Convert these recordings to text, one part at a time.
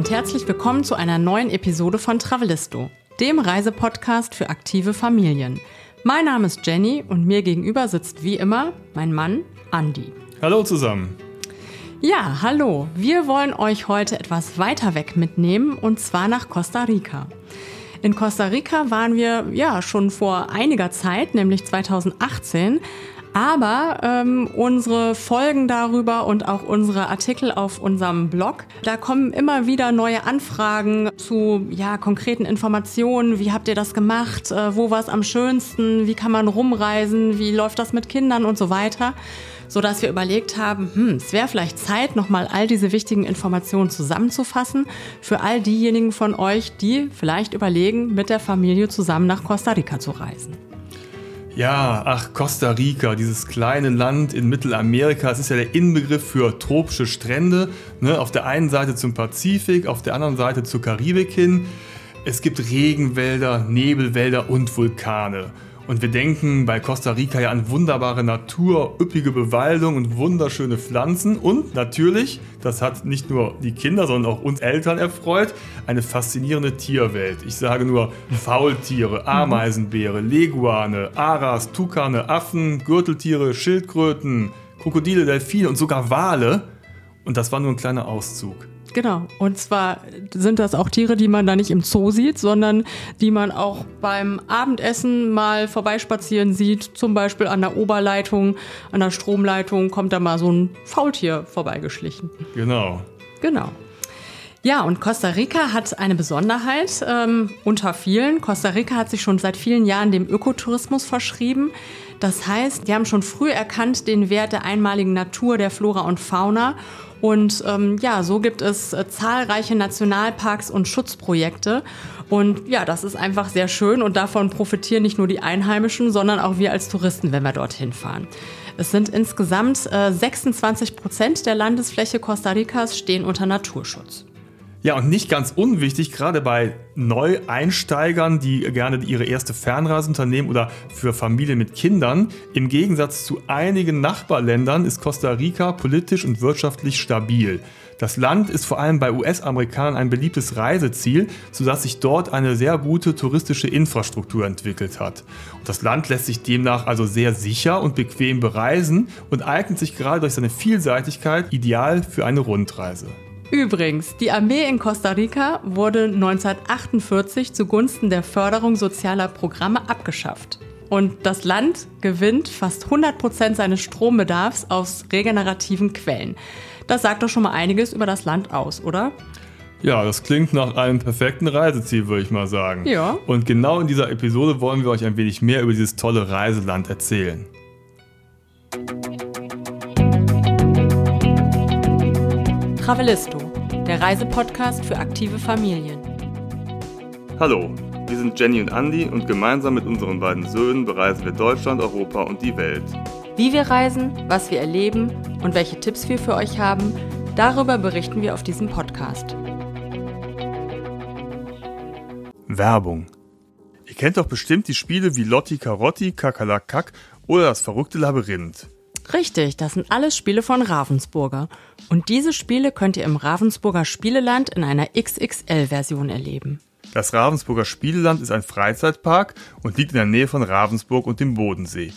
und herzlich willkommen zu einer neuen Episode von Travelisto, dem Reisepodcast für aktive Familien. Mein Name ist Jenny und mir gegenüber sitzt wie immer mein Mann Andy. Hallo zusammen. Ja, hallo. Wir wollen euch heute etwas weiter weg mitnehmen und zwar nach Costa Rica. In Costa Rica waren wir ja schon vor einiger Zeit, nämlich 2018, aber ähm, unsere Folgen darüber und auch unsere Artikel auf unserem Blog, da kommen immer wieder neue Anfragen zu ja, konkreten Informationen. Wie habt ihr das gemacht? Äh, wo war es am schönsten? Wie kann man rumreisen? Wie läuft das mit Kindern und so weiter? Sodass wir überlegt haben, hm, es wäre vielleicht Zeit, nochmal all diese wichtigen Informationen zusammenzufassen für all diejenigen von euch, die vielleicht überlegen, mit der Familie zusammen nach Costa Rica zu reisen. Ja, ach, Costa Rica, dieses kleine Land in Mittelamerika, es ist ja der Inbegriff für tropische Strände. Ne? Auf der einen Seite zum Pazifik, auf der anderen Seite zur Karibik hin. Es gibt Regenwälder, Nebelwälder und Vulkane. Und wir denken bei Costa Rica ja an wunderbare Natur, üppige Bewaldung und wunderschöne Pflanzen. Und natürlich, das hat nicht nur die Kinder, sondern auch uns Eltern erfreut, eine faszinierende Tierwelt. Ich sage nur Faultiere, Ameisenbeere, Leguane, Aras, Tukane, Affen, Gürteltiere, Schildkröten, Krokodile, Delfine und sogar Wale. Und das war nur ein kleiner Auszug. Genau. Und zwar sind das auch Tiere, die man da nicht im Zoo sieht, sondern die man auch beim Abendessen mal vorbeispazieren sieht. Zum Beispiel an der Oberleitung, an der Stromleitung kommt da mal so ein Faultier vorbeigeschlichen. Genau. Genau. Ja, und Costa Rica hat eine Besonderheit ähm, unter vielen. Costa Rica hat sich schon seit vielen Jahren dem Ökotourismus verschrieben. Das heißt, die haben schon früh erkannt den Wert der einmaligen Natur, der Flora und Fauna und ähm, ja, so gibt es äh, zahlreiche Nationalparks und Schutzprojekte. Und ja, das ist einfach sehr schön und davon profitieren nicht nur die Einheimischen, sondern auch wir als Touristen, wenn wir dorthin fahren. Es sind insgesamt äh, 26 Prozent der Landesfläche Costa Ricas stehen unter Naturschutz. Ja, und nicht ganz unwichtig, gerade bei Neueinsteigern, die gerne ihre erste Fernreise unternehmen oder für Familien mit Kindern. Im Gegensatz zu einigen Nachbarländern ist Costa Rica politisch und wirtschaftlich stabil. Das Land ist vor allem bei US-Amerikanern ein beliebtes Reiseziel, sodass sich dort eine sehr gute touristische Infrastruktur entwickelt hat. Und das Land lässt sich demnach also sehr sicher und bequem bereisen und eignet sich gerade durch seine Vielseitigkeit ideal für eine Rundreise. Übrigens, die Armee in Costa Rica wurde 1948 zugunsten der Förderung sozialer Programme abgeschafft. Und das Land gewinnt fast 100 Prozent seines Strombedarfs aus regenerativen Quellen. Das sagt doch schon mal einiges über das Land aus, oder? Ja, das klingt nach einem perfekten Reiseziel, würde ich mal sagen. Ja. Und genau in dieser Episode wollen wir euch ein wenig mehr über dieses tolle Reiseland erzählen. Travelisto, der Reisepodcast für aktive Familien. Hallo, wir sind Jenny und Andy und gemeinsam mit unseren beiden Söhnen bereisen wir Deutschland, Europa und die Welt. Wie wir reisen, was wir erleben und welche Tipps wir für euch haben, darüber berichten wir auf diesem Podcast. Werbung. Ihr kennt doch bestimmt die Spiele wie Lotti Carotti, Kakalakak oder das verrückte Labyrinth. Richtig, das sind alles Spiele von Ravensburger. Und diese Spiele könnt ihr im Ravensburger Spieleland in einer XXL-Version erleben. Das Ravensburger Spieleland ist ein Freizeitpark und liegt in der Nähe von Ravensburg und dem Bodensee.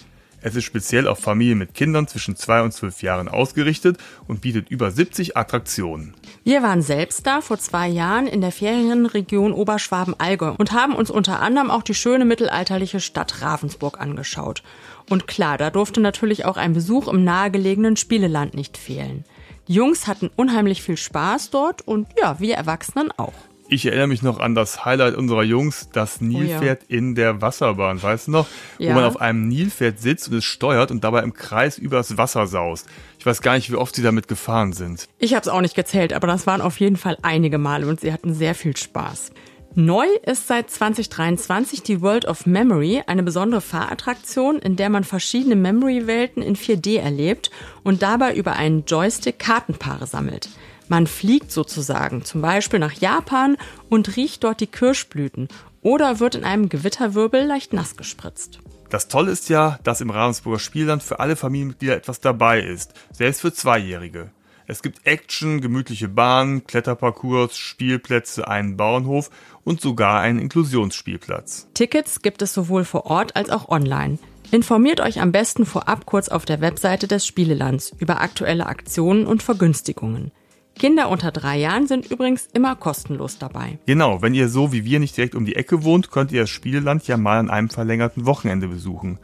Es ist speziell auf Familien mit Kindern zwischen 2 und 12 Jahren ausgerichtet und bietet über 70 Attraktionen. Wir waren selbst da vor zwei Jahren in der Ferienregion Oberschwaben-Allgäu und haben uns unter anderem auch die schöne mittelalterliche Stadt Ravensburg angeschaut. Und klar, da durfte natürlich auch ein Besuch im nahegelegenen Spieleland nicht fehlen. Die Jungs hatten unheimlich viel Spaß dort und ja, wir Erwachsenen auch. Ich erinnere mich noch an das Highlight unserer Jungs, das Nilpferd oh ja. in der Wasserbahn, weißt du noch? Ja. Wo man auf einem Nilpferd sitzt und es steuert und dabei im Kreis übers Wasser saust. Ich weiß gar nicht, wie oft sie damit gefahren sind. Ich habe es auch nicht gezählt, aber das waren auf jeden Fall einige Male und sie hatten sehr viel Spaß. Neu ist seit 2023 die World of Memory, eine besondere Fahrattraktion, in der man verschiedene Memory-Welten in 4D erlebt und dabei über einen Joystick Kartenpaare sammelt. Man fliegt sozusagen, zum Beispiel nach Japan und riecht dort die Kirschblüten oder wird in einem Gewitterwirbel leicht nass gespritzt. Das Tolle ist ja, dass im Ravensburger Spielland für alle Familienmitglieder etwas dabei ist, selbst für Zweijährige. Es gibt Action, gemütliche Bahnen, Kletterparcours, Spielplätze, einen Bauernhof und sogar einen Inklusionsspielplatz. Tickets gibt es sowohl vor Ort als auch online. Informiert euch am besten vorab kurz auf der Webseite des Spielelands über aktuelle Aktionen und Vergünstigungen. Kinder unter drei Jahren sind übrigens immer kostenlos dabei. Genau, wenn ihr so wie wir nicht direkt um die Ecke wohnt, könnt ihr das Spieleland ja mal an einem verlängerten Wochenende besuchen.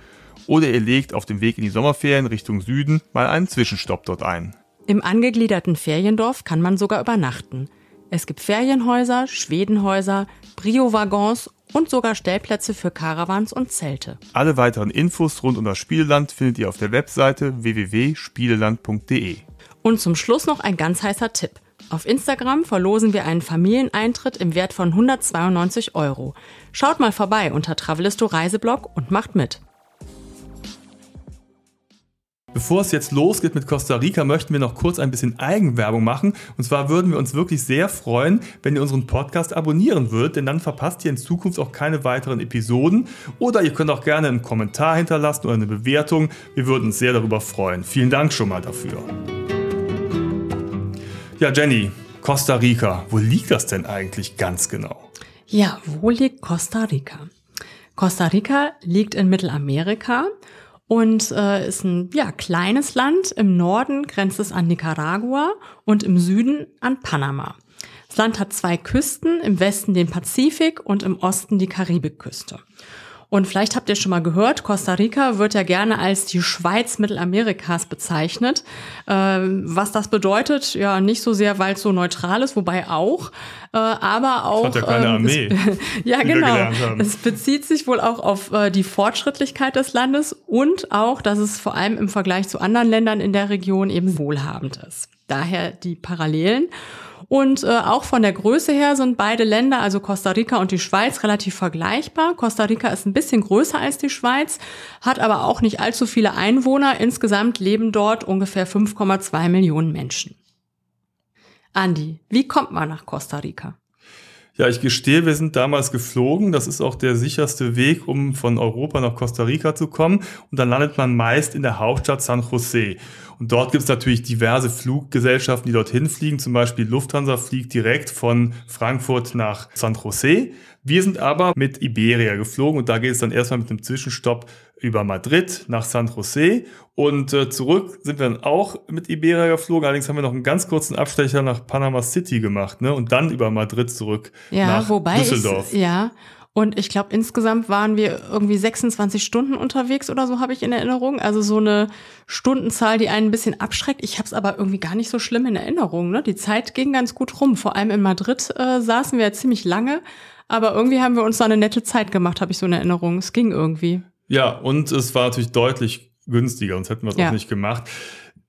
Oder ihr legt auf dem Weg in die Sommerferien Richtung Süden mal einen Zwischenstopp dort ein. Im angegliederten Feriendorf kann man sogar übernachten. Es gibt Ferienhäuser, Schwedenhäuser, Brio-Waggons und sogar Stellplätze für Caravans und Zelte. Alle weiteren Infos rund um das Spieleland findet ihr auf der Webseite www.spieleland.de. Und zum Schluss noch ein ganz heißer Tipp. Auf Instagram verlosen wir einen Familieneintritt im Wert von 192 Euro. Schaut mal vorbei unter Travelisto Reiseblog und macht mit. Bevor es jetzt losgeht mit Costa Rica, möchten wir noch kurz ein bisschen Eigenwerbung machen. Und zwar würden wir uns wirklich sehr freuen, wenn ihr unseren Podcast abonnieren würdet, denn dann verpasst ihr in Zukunft auch keine weiteren Episoden. Oder ihr könnt auch gerne einen Kommentar hinterlassen oder eine Bewertung. Wir würden uns sehr darüber freuen. Vielen Dank schon mal dafür. Ja, Jenny, Costa Rica, wo liegt das denn eigentlich ganz genau? Ja, wo liegt Costa Rica? Costa Rica liegt in Mittelamerika und äh, ist ein ja, kleines Land. Im Norden grenzt es an Nicaragua und im Süden an Panama. Das Land hat zwei Küsten, im Westen den Pazifik und im Osten die Karibikküste. Und vielleicht habt ihr schon mal gehört, Costa Rica wird ja gerne als die Schweiz Mittelamerikas bezeichnet. Ähm, was das bedeutet, ja, nicht so sehr, weil es so neutral ist, wobei auch, äh, aber auch. Das hat ja keine ähm, Armee. Es, ja, genau. Es bezieht sich wohl auch auf äh, die Fortschrittlichkeit des Landes und auch, dass es vor allem im Vergleich zu anderen Ländern in der Region eben wohlhabend ist. Daher die Parallelen. Und äh, auch von der Größe her sind beide Länder, also Costa Rica und die Schweiz, relativ vergleichbar. Costa Rica ist ein bisschen größer als die Schweiz, hat aber auch nicht allzu viele Einwohner. Insgesamt leben dort ungefähr 5,2 Millionen Menschen. Andi, wie kommt man nach Costa Rica? Ja, ich gestehe, wir sind damals geflogen. Das ist auch der sicherste Weg, um von Europa nach Costa Rica zu kommen. Und dann landet man meist in der Hauptstadt San Jose. Und dort gibt es natürlich diverse Fluggesellschaften, die dorthin fliegen. Zum Beispiel Lufthansa fliegt direkt von Frankfurt nach San Jose. Wir sind aber mit Iberia geflogen und da geht es dann erstmal mit einem Zwischenstopp über Madrid nach San Jose und äh, zurück sind wir dann auch mit Iberia geflogen. Allerdings haben wir noch einen ganz kurzen Abstecher nach Panama City gemacht ne? und dann über Madrid zurück ja, nach wobei Düsseldorf. Ich, ja, und ich glaube, insgesamt waren wir irgendwie 26 Stunden unterwegs oder so, habe ich in Erinnerung. Also so eine Stundenzahl, die einen ein bisschen abschreckt. Ich habe es aber irgendwie gar nicht so schlimm in Erinnerung. Ne? Die Zeit ging ganz gut rum. Vor allem in Madrid äh, saßen wir ja ziemlich lange. Aber irgendwie haben wir uns da eine nette Zeit gemacht, habe ich so in Erinnerung. Es ging irgendwie. Ja, und es war natürlich deutlich günstiger, sonst hätten wir es ja. auch nicht gemacht.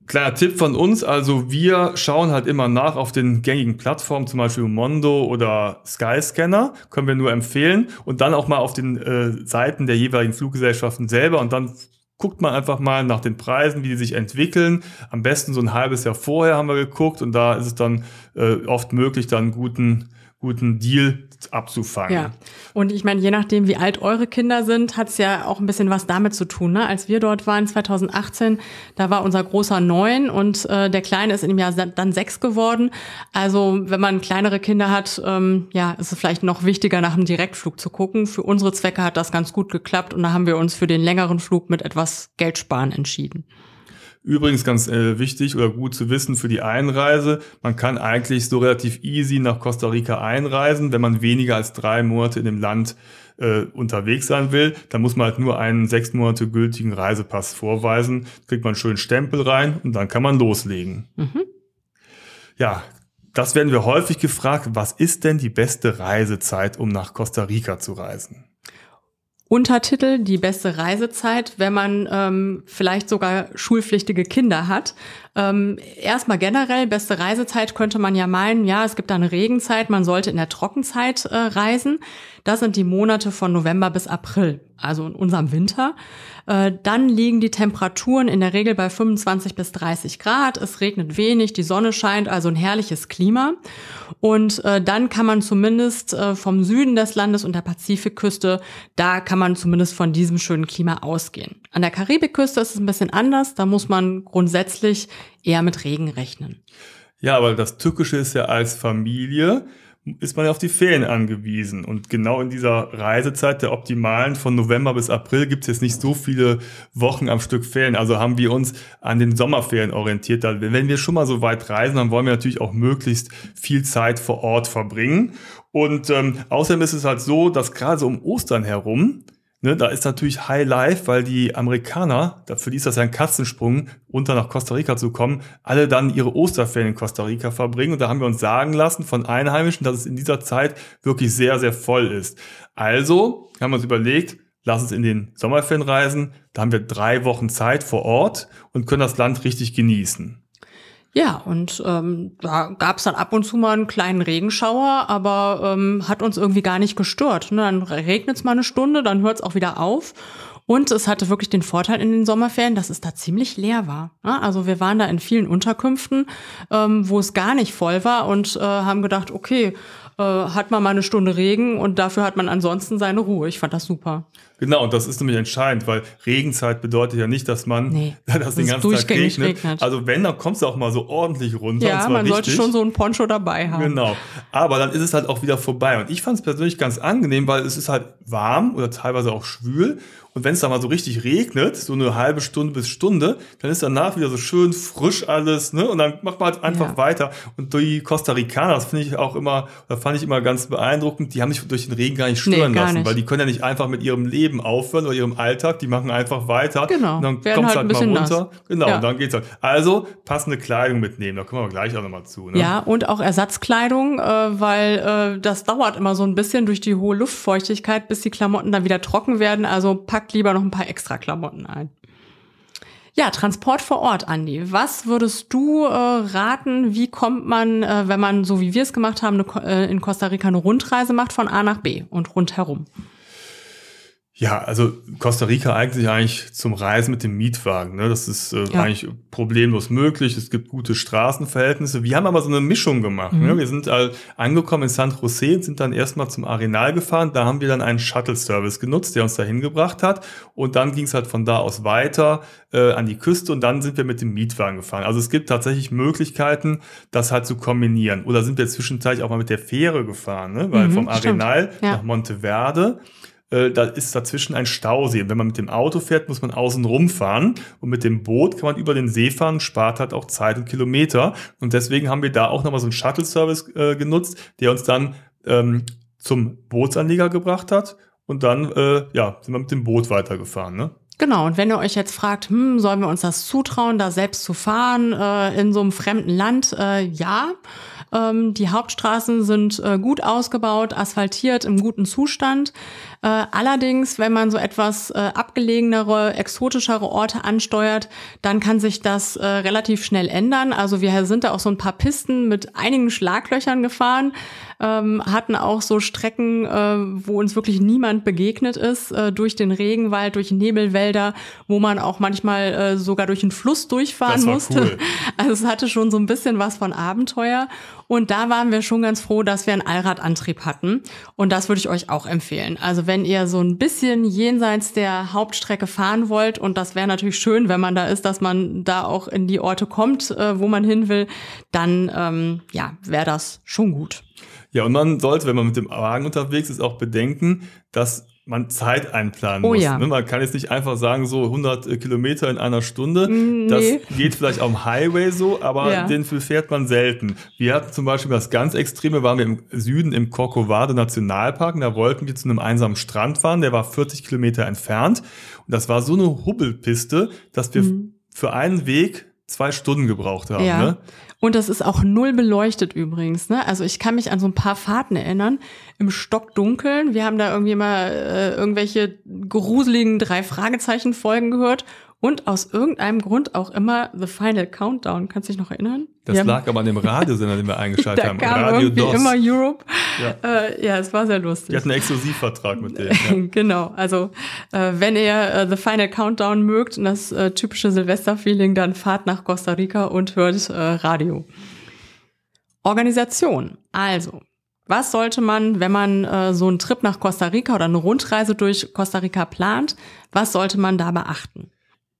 Kleiner Tipp von uns, also wir schauen halt immer nach auf den gängigen Plattformen, zum Beispiel Mondo oder Skyscanner, können wir nur empfehlen und dann auch mal auf den äh, Seiten der jeweiligen Fluggesellschaften selber und dann guckt man einfach mal nach den Preisen, wie die sich entwickeln. Am besten so ein halbes Jahr vorher haben wir geguckt und da ist es dann äh, oft möglich, dann einen guten guten Deal abzufangen. Ja, und ich meine, je nachdem, wie alt eure Kinder sind, hat es ja auch ein bisschen was damit zu tun. Ne? Als wir dort waren, 2018, da war unser großer neun und äh, der Kleine ist in dem Jahr dann sechs geworden. Also wenn man kleinere Kinder hat, ähm, ja, ist es vielleicht noch wichtiger, nach dem Direktflug zu gucken. Für unsere Zwecke hat das ganz gut geklappt und da haben wir uns für den längeren Flug mit etwas Geld sparen entschieden. Übrigens ganz äh, wichtig oder gut zu wissen für die Einreise, man kann eigentlich so relativ easy nach Costa Rica einreisen, wenn man weniger als drei Monate in dem Land äh, unterwegs sein will. Dann muss man halt nur einen sechs Monate gültigen Reisepass vorweisen, kriegt man einen schönen Stempel rein und dann kann man loslegen. Mhm. Ja, das werden wir häufig gefragt, was ist denn die beste Reisezeit, um nach Costa Rica zu reisen? Untertitel die beste Reisezeit, wenn man ähm, vielleicht sogar schulpflichtige Kinder hat. Ähm, erstmal generell, beste Reisezeit könnte man ja meinen, ja, es gibt da eine Regenzeit, man sollte in der Trockenzeit äh, reisen. Das sind die Monate von November bis April. also in unserem Winter. Äh, dann liegen die Temperaturen in der Regel bei 25 bis 30 Grad. Es regnet wenig, die Sonne scheint, also ein herrliches Klima. Und äh, dann kann man zumindest äh, vom Süden des Landes und der Pazifikküste, da kann man zumindest von diesem schönen Klima ausgehen. An der Karibikküste ist es ein bisschen anders. Da muss man grundsätzlich eher mit Regen rechnen. Ja, aber das Tückische ist ja als Familie ist man ja auf die Ferien angewiesen. Und genau in dieser Reisezeit der optimalen von November bis April gibt es jetzt nicht so viele Wochen am Stück Ferien. Also haben wir uns an den Sommerferien orientiert. Wenn wir schon mal so weit reisen, dann wollen wir natürlich auch möglichst viel Zeit vor Ort verbringen. Und ähm, außerdem ist es halt so, dass gerade so um Ostern herum Ne, da ist natürlich High Life, weil die Amerikaner, für die ist das ja ein Katzensprung, runter nach Costa Rica zu kommen, alle dann ihre Osterferien in Costa Rica verbringen. Und da haben wir uns sagen lassen von Einheimischen, dass es in dieser Zeit wirklich sehr, sehr voll ist. Also haben wir uns überlegt, lass uns in den Sommerferien reisen. Da haben wir drei Wochen Zeit vor Ort und können das Land richtig genießen. Ja, und ähm, da gab es dann ab und zu mal einen kleinen Regenschauer, aber ähm, hat uns irgendwie gar nicht gestört. Ne? Dann regnet es mal eine Stunde, dann hört es auch wieder auf. Und es hatte wirklich den Vorteil in den Sommerferien, dass es da ziemlich leer war. Ne? Also wir waren da in vielen Unterkünften, ähm, wo es gar nicht voll war und äh, haben gedacht, okay, äh, hat man mal eine Stunde Regen und dafür hat man ansonsten seine Ruhe. Ich fand das super. Genau, und das ist nämlich entscheidend, weil Regenzeit bedeutet ja nicht, dass man nee, das den ganzen Tag regnet. regnet. Also wenn, dann kommst du auch mal so ordentlich runter. Ja, man richtig. sollte schon so ein Poncho dabei haben. Genau. Aber dann ist es halt auch wieder vorbei. Und ich fand es persönlich ganz angenehm, weil es ist halt warm oder teilweise auch schwül. Und wenn es da mal so richtig regnet, so eine halbe Stunde bis Stunde, dann ist danach wieder so schön frisch alles, ne? Und dann macht man halt einfach ja. weiter. Und die Costa Ricaner, das finde ich auch immer, da fand ich immer ganz beeindruckend, die haben sich durch den Regen gar nicht stören nee, gar lassen, nicht. weil die können ja nicht einfach mit ihrem Leben aufhören oder ihrem Alltag, die machen einfach weiter. Genau. Und dann kommt es halt, halt mal runter. Nass. Genau, ja. und dann geht's halt. Also passende Kleidung mitnehmen, da kommen wir gleich auch nochmal zu. Ne? Ja, und auch Ersatzkleidung, äh, weil äh, das dauert immer so ein bisschen durch die hohe Luftfeuchtigkeit, bis die Klamotten dann wieder trocken werden. Also pack packt lieber noch ein paar extra Klamotten ein. Ja, Transport vor Ort, Andi. Was würdest du äh, raten? Wie kommt man, äh, wenn man, so wie wir es gemacht haben, eine, äh, in Costa Rica eine Rundreise macht von A nach B und rundherum? Ja, also Costa Rica eignet sich eigentlich zum Reisen mit dem Mietwagen. Ne? Das ist äh, ja. eigentlich problemlos möglich. Es gibt gute Straßenverhältnisse. Wir haben aber so eine Mischung gemacht. Ne? Mhm. Ne? Wir sind äh, angekommen in San Jose und sind dann erstmal zum Arenal gefahren. Da haben wir dann einen Shuttle-Service genutzt, der uns dahin gebracht hat. Und dann ging es halt von da aus weiter äh, an die Küste und dann sind wir mit dem Mietwagen gefahren. Also es gibt tatsächlich Möglichkeiten, das halt zu kombinieren. Oder sind wir zwischenzeitlich auch mal mit der Fähre gefahren, ne? weil mhm, vom Arenal ja. nach Monteverde äh, da ist dazwischen ein Stausee. Wenn man mit dem Auto fährt, muss man außen rumfahren. Und mit dem Boot kann man über den See fahren, spart halt auch Zeit und Kilometer. Und deswegen haben wir da auch nochmal so einen Shuttle-Service äh, genutzt, der uns dann ähm, zum Bootsanleger gebracht hat. Und dann äh, ja, sind wir mit dem Boot weitergefahren. Ne? Genau, und wenn ihr euch jetzt fragt, hm, sollen wir uns das zutrauen, da selbst zu fahren äh, in so einem fremden Land? Äh, ja. Ähm, die Hauptstraßen sind äh, gut ausgebaut, asphaltiert, im guten Zustand. Äh, allerdings, wenn man so etwas äh, abgelegenere, exotischere Orte ansteuert, dann kann sich das äh, relativ schnell ändern. Also wir sind da auch so ein paar Pisten mit einigen Schlaglöchern gefahren, ähm, hatten auch so Strecken, äh, wo uns wirklich niemand begegnet ist, äh, durch den Regenwald, durch Nebelwälder, wo man auch manchmal äh, sogar durch einen Fluss durchfahren musste. Cool. Also es hatte schon so ein bisschen was von Abenteuer. Und da waren wir schon ganz froh, dass wir einen Allradantrieb hatten. Und das würde ich euch auch empfehlen. Also wenn ihr so ein bisschen jenseits der Hauptstrecke fahren wollt, und das wäre natürlich schön, wenn man da ist, dass man da auch in die Orte kommt, äh, wo man hin will, dann ähm, ja, wäre das schon gut. Ja, und man sollte, wenn man mit dem Wagen unterwegs ist, auch bedenken, dass man Zeit einplanen oh, muss. Ja. Ne? Man kann jetzt nicht einfach sagen, so 100 äh, Kilometer in einer Stunde. Mm, nee. Das geht vielleicht am Highway so, aber ja. den fährt man selten. Wir hatten zum Beispiel das ganz Extreme, waren wir im Süden im Corcovado Nationalpark und da wollten wir zu einem einsamen Strand fahren, der war 40 Kilometer entfernt. Und das war so eine Hubbelpiste, dass wir mhm. für einen Weg zwei Stunden gebraucht haben. Ja. Ne? Und das ist auch null beleuchtet übrigens. Ne? Also ich kann mich an so ein paar Fahrten erinnern, im Stockdunkeln. Wir haben da irgendwie mal äh, irgendwelche gruseligen drei Fragezeichen Folgen gehört und aus irgendeinem Grund auch immer The Final Countdown. Kannst du dich noch erinnern? Das lag aber an dem Radiosender, den wir eingeschaltet da haben. Kam Radio irgendwie DOS. immer Europe. Ja. Äh, ja, es war sehr lustig. Die hatten einen Exklusivvertrag mit denen. Ja. genau, also äh, wenn ihr äh, The Final Countdown mögt und das äh, typische Silvester-Feeling, dann fahrt nach Costa Rica und hört äh, Radio. Organisation. Also, was sollte man, wenn man äh, so einen Trip nach Costa Rica oder eine Rundreise durch Costa Rica plant, was sollte man da beachten?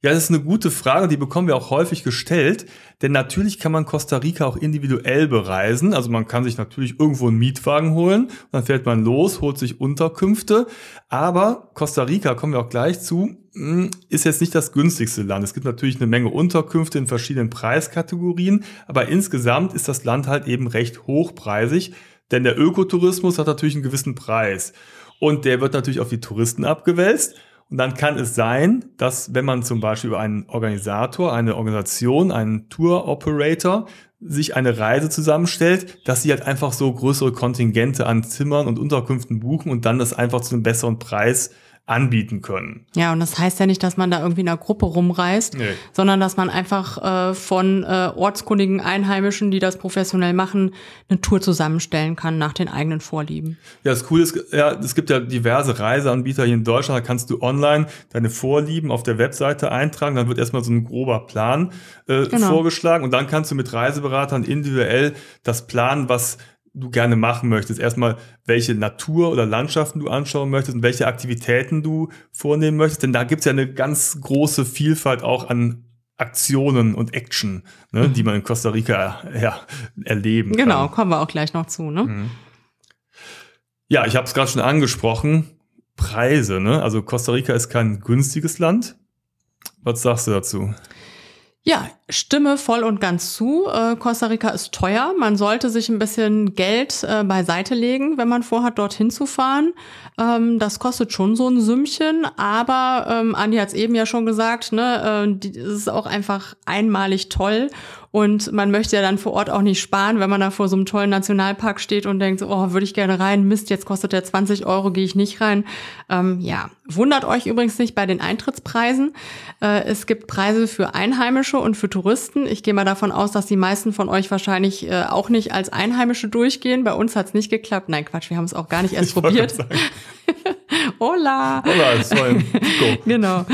Ja, das ist eine gute Frage, die bekommen wir auch häufig gestellt, denn natürlich kann man Costa Rica auch individuell bereisen. Also man kann sich natürlich irgendwo einen Mietwagen holen, dann fährt man los, holt sich Unterkünfte, aber Costa Rica, kommen wir auch gleich zu, hm, ist jetzt nicht das günstigste Land. Es gibt natürlich eine Menge Unterkünfte in verschiedenen Preiskategorien, aber insgesamt ist das Land halt eben recht hochpreisig, denn der Ökotourismus hat natürlich einen gewissen Preis und der wird natürlich auf die Touristen abgewälzt. Und dann kann es sein, dass wenn man zum Beispiel über einen Organisator, eine Organisation, einen Tour Operator sich eine Reise zusammenstellt, dass sie halt einfach so größere Kontingente an Zimmern und Unterkünften buchen und dann das einfach zu einem besseren Preis anbieten können. Ja, und das heißt ja nicht, dass man da irgendwie in einer Gruppe rumreist, nee. sondern dass man einfach äh, von äh, ortskundigen Einheimischen, die das professionell machen, eine Tour zusammenstellen kann nach den eigenen Vorlieben. Ja, das Coole ist, ja, es gibt ja diverse Reiseanbieter hier in Deutschland, da kannst du online deine Vorlieben auf der Webseite eintragen, dann wird erstmal so ein grober Plan äh, genau. vorgeschlagen und dann kannst du mit Reiseberatern individuell das planen, was du gerne machen möchtest. Erstmal, welche Natur oder Landschaften du anschauen möchtest und welche Aktivitäten du vornehmen möchtest. Denn da gibt's ja eine ganz große Vielfalt auch an Aktionen und Action, ne, mhm. die man in Costa Rica ja, erleben genau, kann. Genau, kommen wir auch gleich noch zu. Ne? Mhm. Ja, ich habe es gerade schon angesprochen. Preise. Ne? Also Costa Rica ist kein günstiges Land. Was sagst du dazu? Ja, stimme voll und ganz zu. Äh, Costa Rica ist teuer. Man sollte sich ein bisschen Geld äh, beiseite legen, wenn man vorhat, dorthin zu fahren. Ähm, das kostet schon so ein Sümmchen, aber ähm, Andi hat es eben ja schon gesagt, ne, äh, die, ist auch einfach einmalig toll. Und man möchte ja dann vor Ort auch nicht sparen, wenn man da vor so einem tollen Nationalpark steht und denkt, oh, würde ich gerne rein, Mist, jetzt kostet der 20 Euro, gehe ich nicht rein. Ähm, ja, wundert euch übrigens nicht bei den Eintrittspreisen. Äh, es gibt Preise für Einheimische und für Touristen. Ich gehe mal davon aus, dass die meisten von euch wahrscheinlich äh, auch nicht als Einheimische durchgehen. Bei uns hat's nicht geklappt. Nein, Quatsch, wir haben es auch gar nicht erst ich probiert. Hola. Hola, ist voll. genau.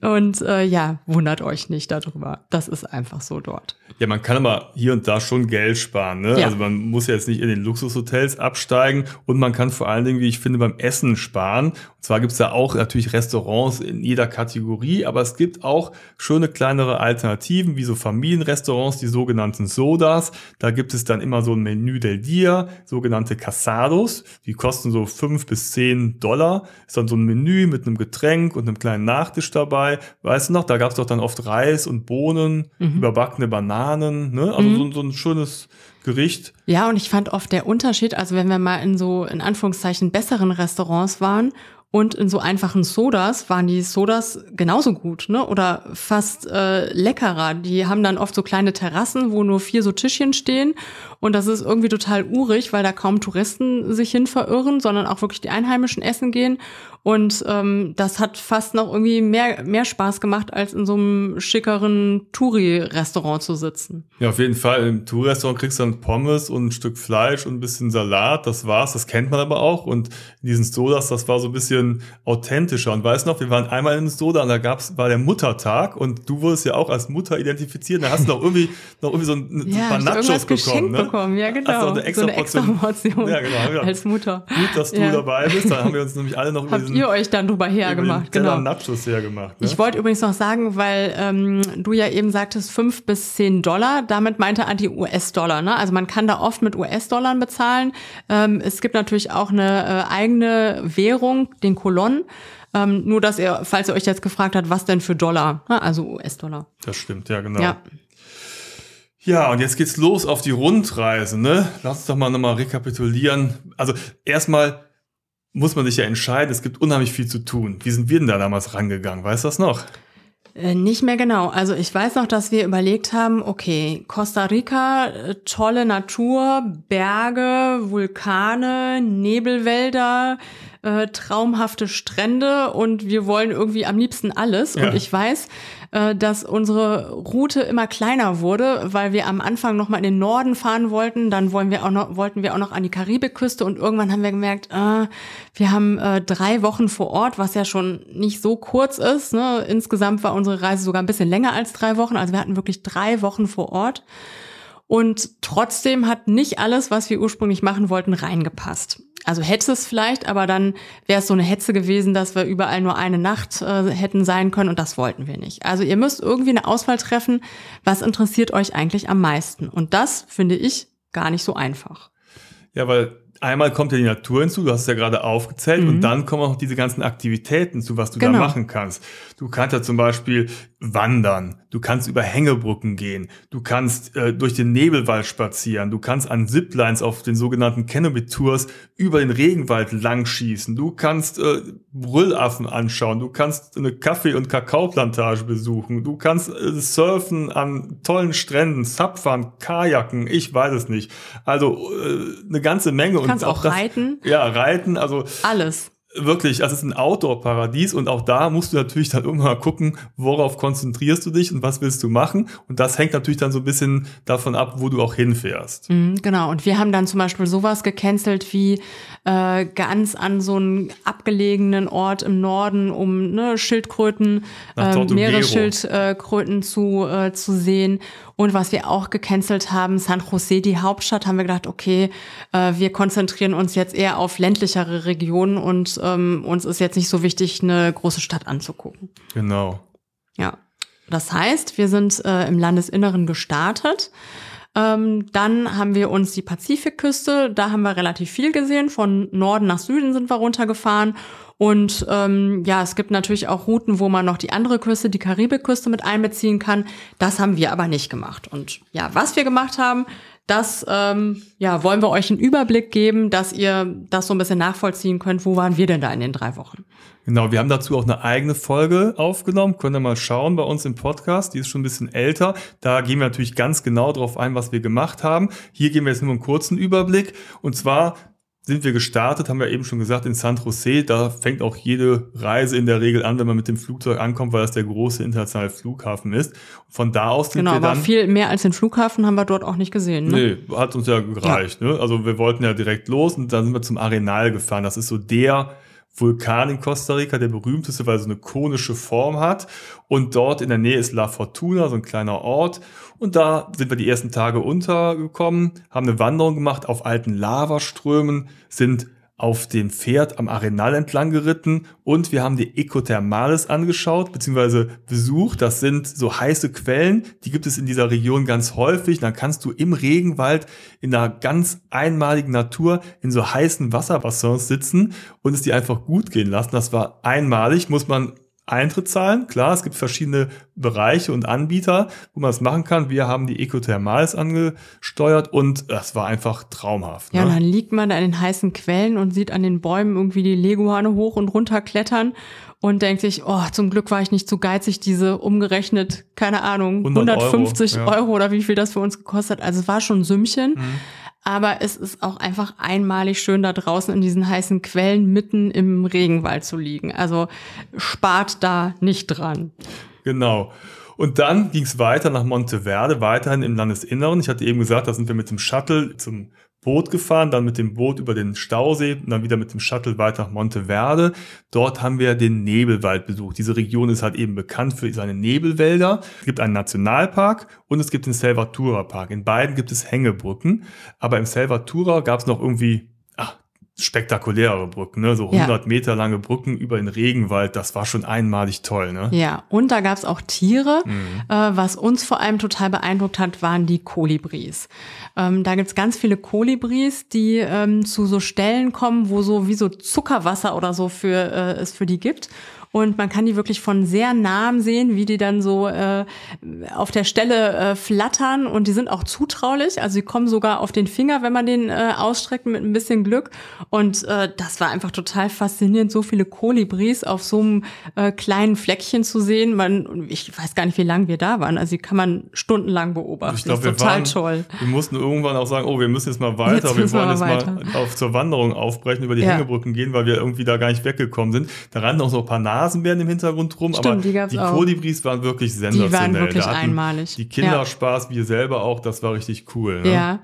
Und äh, ja, wundert euch nicht darüber. Das ist einfach so dort. Ja, man kann aber hier und da schon Geld sparen. Ne? Ja. Also man muss ja jetzt nicht in den Luxushotels absteigen und man kann vor allen Dingen, wie ich finde, beim Essen sparen. Und zwar gibt es da auch natürlich Restaurants in jeder Kategorie, aber es gibt auch schöne kleinere Alternativen, wie so Familienrestaurants, die sogenannten Sodas. Da gibt es dann immer so ein Menü del Dia, sogenannte Casados. Die kosten so fünf bis zehn Dollar. Ist dann so ein Menü mit einem Getränk und einem kleinen Nachtisch dabei. Weißt du noch, da gab es doch dann oft Reis und Bohnen, mhm. überbackene Bananen, ne? Also mhm. so, so ein schönes Gericht. Ja, und ich fand oft der Unterschied, also wenn wir mal in so in Anführungszeichen besseren Restaurants waren und in so einfachen Sodas waren die Sodas genauso gut, ne? Oder fast äh, leckerer. Die haben dann oft so kleine Terrassen, wo nur vier so Tischchen stehen. Und das ist irgendwie total urig, weil da kaum Touristen sich hin verirren, sondern auch wirklich die Einheimischen essen gehen. Und ähm, das hat fast noch irgendwie mehr, mehr Spaß gemacht, als in so einem schickeren Touri-Restaurant zu sitzen. Ja, auf jeden Fall. Im Touri-Restaurant kriegst du dann Pommes und ein Stück Fleisch und ein bisschen Salat. Das war's. Das kennt man aber auch. Und in diesen Sodas, das war so ein bisschen authentischer. Und weißt noch, wir waren einmal in Soda und da gab's, war der Muttertag und du wurdest ja auch als Mutter identifiziert. Da hast du noch irgendwie, noch irgendwie so ein, ja, paar Nachos bekommen. Ne? Bekommen. Ja, genau. Hast du eine extra, so eine extra Portion. Ja, genau. Als Mutter. Gut, dass du ja. dabei bist. Da haben wir uns nämlich alle noch über diesen ihr euch dann drüber hergemacht. Genau. Nachos hergemacht. Ne? Ich wollte übrigens noch sagen, weil ähm, du ja eben sagtest, fünf bis zehn Dollar. Damit meinte Anti US-Dollar. Ne? Also man kann da oft mit US-Dollar bezahlen. Ähm, es gibt natürlich auch eine äh, eigene Währung, den Kolon. Ähm, nur, dass ihr, falls ihr euch jetzt gefragt habt, was denn für Dollar, ne? also US-Dollar. Das stimmt, ja, genau. Ja. Ja, und jetzt geht's los auf die Rundreise, ne? Lass uns doch mal nochmal rekapitulieren. Also erstmal muss man sich ja entscheiden, es gibt unheimlich viel zu tun. Wie sind wir denn da damals rangegangen? Weißt du das noch? Äh, nicht mehr genau. Also ich weiß noch, dass wir überlegt haben, okay, Costa Rica, äh, tolle Natur, Berge, Vulkane, Nebelwälder, äh, traumhafte Strände und wir wollen irgendwie am liebsten alles. Ja. Und ich weiß, äh, dass unsere Route immer kleiner wurde, weil wir am Anfang noch mal in den Norden fahren wollten. Dann wollen wir auch noch, wollten wir auch noch an die Karibikküste und irgendwann haben wir gemerkt, äh, wir haben äh, drei Wochen vor Ort, was ja schon nicht so kurz ist. Ne? Insgesamt war unsere Reise sogar ein bisschen länger als drei Wochen. Also wir hatten wirklich drei Wochen vor Ort. Und trotzdem hat nicht alles, was wir ursprünglich machen wollten, reingepasst. Also hätte es vielleicht, aber dann wäre es so eine Hetze gewesen, dass wir überall nur eine Nacht äh, hätten sein können und das wollten wir nicht. Also ihr müsst irgendwie eine Auswahl treffen, was interessiert euch eigentlich am meisten. Und das finde ich gar nicht so einfach. Ja, weil einmal kommt ja die Natur hinzu, du hast es ja gerade aufgezählt, mhm. und dann kommen auch noch diese ganzen Aktivitäten zu, was du genau. da machen kannst. Du kannst ja zum Beispiel wandern, du kannst über Hängebrücken gehen, du kannst äh, durch den Nebelwald spazieren, du kannst an Ziplines auf den sogenannten Canopy Tours über den Regenwald langschießen, du kannst äh, Brüllaffen anschauen, du kannst eine Kaffee- und Kakaoplantage besuchen, du kannst äh, surfen an tollen Stränden, Subfahren, Kajaken, ich weiß es nicht. Also äh, eine ganze Menge. Du kannst auch, auch das, reiten. Ja, reiten, also alles wirklich, das ist ein Outdoor-Paradies und auch da musst du natürlich dann irgendwann mal gucken, worauf konzentrierst du dich und was willst du machen. Und das hängt natürlich dann so ein bisschen davon ab, wo du auch hinfährst. Mhm, genau. Und wir haben dann zum Beispiel sowas gecancelt wie äh, ganz an so einen abgelegenen Ort im Norden, um ne, Schildkröten, äh, Meeresschildkröten zu, äh, zu sehen. Und was wir auch gecancelt haben, San Jose, die Hauptstadt, haben wir gedacht, okay, äh, wir konzentrieren uns jetzt eher auf ländlichere Regionen und ähm, uns ist jetzt nicht so wichtig, eine große Stadt anzugucken. Genau. Ja. Das heißt, wir sind äh, im Landesinneren gestartet. Ähm, dann haben wir uns die Pazifikküste, da haben wir relativ viel gesehen. Von Norden nach Süden sind wir runtergefahren. Und ähm, ja, es gibt natürlich auch Routen, wo man noch die andere Küste, die Karibikküste mit einbeziehen kann. Das haben wir aber nicht gemacht. Und ja, was wir gemacht haben, das ähm, ja, wollen wir euch einen Überblick geben, dass ihr das so ein bisschen nachvollziehen könnt. Wo waren wir denn da in den drei Wochen? Genau, wir haben dazu auch eine eigene Folge aufgenommen. Könnt ihr mal schauen bei uns im Podcast. Die ist schon ein bisschen älter. Da gehen wir natürlich ganz genau darauf ein, was wir gemacht haben. Hier geben wir jetzt nur einen kurzen Überblick. Und zwar sind wir gestartet, haben wir eben schon gesagt, in San Jose. Da fängt auch jede Reise in der Regel an, wenn man mit dem Flugzeug ankommt, weil das der große internationale Flughafen ist. Von da aus sind genau, wir dann... Genau, aber viel mehr als den Flughafen haben wir dort auch nicht gesehen. Ne? Nee, hat uns ja gereicht. Ja. Ne? Also wir wollten ja direkt los und dann sind wir zum Arenal gefahren. Das ist so der Vulkan in Costa Rica, der berühmteste, weil er so eine konische Form hat. Und dort in der Nähe ist La Fortuna, so ein kleiner Ort. Und da sind wir die ersten Tage untergekommen, haben eine Wanderung gemacht auf alten Lavaströmen, sind auf dem Pferd am Arenal entlang geritten und wir haben die Ecothermales angeschaut bzw. besucht. Das sind so heiße Quellen, die gibt es in dieser Region ganz häufig. Dann kannst du im Regenwald in einer ganz einmaligen Natur in so heißen Wasserbassins sitzen und es dir einfach gut gehen lassen. Das war einmalig, muss man Eintritt zahlen. Klar, es gibt verschiedene Bereiche und Anbieter, wo man das machen kann. Wir haben die Ecothermals angesteuert und das war einfach traumhaft. Ja, ne? dann liegt man da in den heißen Quellen und sieht an den Bäumen irgendwie die Leguane hoch und runter klettern und denkt sich, oh, zum Glück war ich nicht zu geizig, diese umgerechnet, keine Ahnung, 150 Euro, ja. Euro, oder wie viel das für uns gekostet hat. Also es war schon ein Sümmchen. Mhm. Aber es ist auch einfach einmalig schön, da draußen in diesen heißen Quellen mitten im Regenwald zu liegen. Also spart da nicht dran. Genau. Und dann ging es weiter nach Monteverde, weiterhin im Landesinneren. Ich hatte eben gesagt, da sind wir mit dem Shuttle zum Boot gefahren, dann mit dem Boot über den Stausee und dann wieder mit dem Shuttle weiter nach Monteverde. Dort haben wir den Nebelwald besucht. Diese Region ist halt eben bekannt für seine Nebelwälder. Es gibt einen Nationalpark und es gibt den Selvatura Park. In beiden gibt es Hängebrücken, aber im Selvatura gab es noch irgendwie spektakuläre Brücken, ne? so 100 ja. Meter lange Brücken über den Regenwald, das war schon einmalig toll. Ne? Ja, und da gab's auch Tiere. Mhm. Äh, was uns vor allem total beeindruckt hat, waren die Kolibris. Ähm, da gibt's ganz viele Kolibris, die ähm, zu so Stellen kommen, wo so wie so Zuckerwasser oder so für äh, es für die gibt. Und man kann die wirklich von sehr nahem sehen, wie die dann so äh, auf der Stelle äh, flattern. Und die sind auch zutraulich. Also sie kommen sogar auf den Finger, wenn man den äh, ausstreckt mit ein bisschen Glück. Und äh, das war einfach total faszinierend, so viele Kolibris auf so einem äh, kleinen Fleckchen zu sehen. Man, ich weiß gar nicht, wie lange wir da waren. Also die kann man stundenlang beobachten. Ich glaube, wir total waren, toll. Wir mussten irgendwann auch sagen, oh, wir müssen jetzt mal weiter. Jetzt wir wollen jetzt mal auf zur Wanderung aufbrechen, über die ja. Hängebrücken gehen, weil wir irgendwie da gar nicht weggekommen sind. Da rannten auch so ein paar Namen Nasenbären im Hintergrund rum, Stimmt, aber die die. Kolibris waren wirklich sensationell. Die waren wirklich einmalig. Die Kinder Ja. Spaß, wir selber auch, das war richtig cool. Ne? Ja.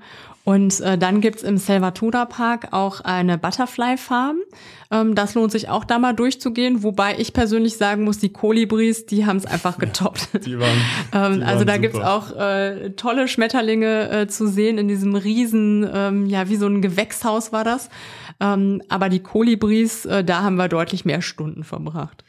Und äh, dann gibt's im Salvatura Park auch eine Butterfly Farm. Ähm, das lohnt sich auch da mal durchzugehen, wobei ich persönlich sagen muss, die Kolibris, die haben es einfach getoppt. Die waren, Ähm, die also waren da super. gibt's auch äh, tolle Schmetterlinge äh, zu sehen in diesem riesen, ähm, ja, wie so ein Gewächshaus war das. Ähm, aber die Kolibris, äh, da haben wir deutlich mehr Stunden verbracht.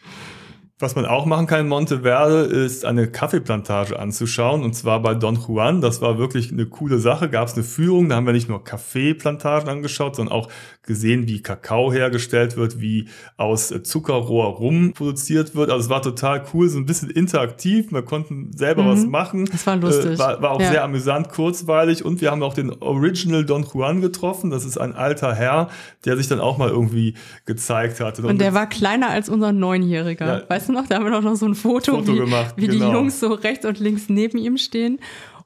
Was man auch machen kann in Monteverde, ist eine Kaffeeplantage anzuschauen. Und zwar bei Don Juan. Das war wirklich eine coole Sache. Gab es eine Führung. Da haben wir nicht nur Kaffeeplantagen angeschaut, sondern auch gesehen, wie Kakao hergestellt wird, wie aus Zuckerrohr rum produziert wird. Also es war total cool, so ein bisschen interaktiv. Wir konnten selber was machen. Mhm. Das war lustig. Äh, war, war auch Ja. sehr amüsant, kurzweilig. Und wir haben auch den Original Don Juan getroffen. Das ist ein alter Herr, der sich dann auch mal irgendwie gezeigt hatte. Und der war kleiner als unser Neunjähriger. Ja. Weißt du noch? Da haben wir doch noch so ein Foto, Foto wie, gemacht, wie genau. die Jungs so rechts und links neben ihm stehen.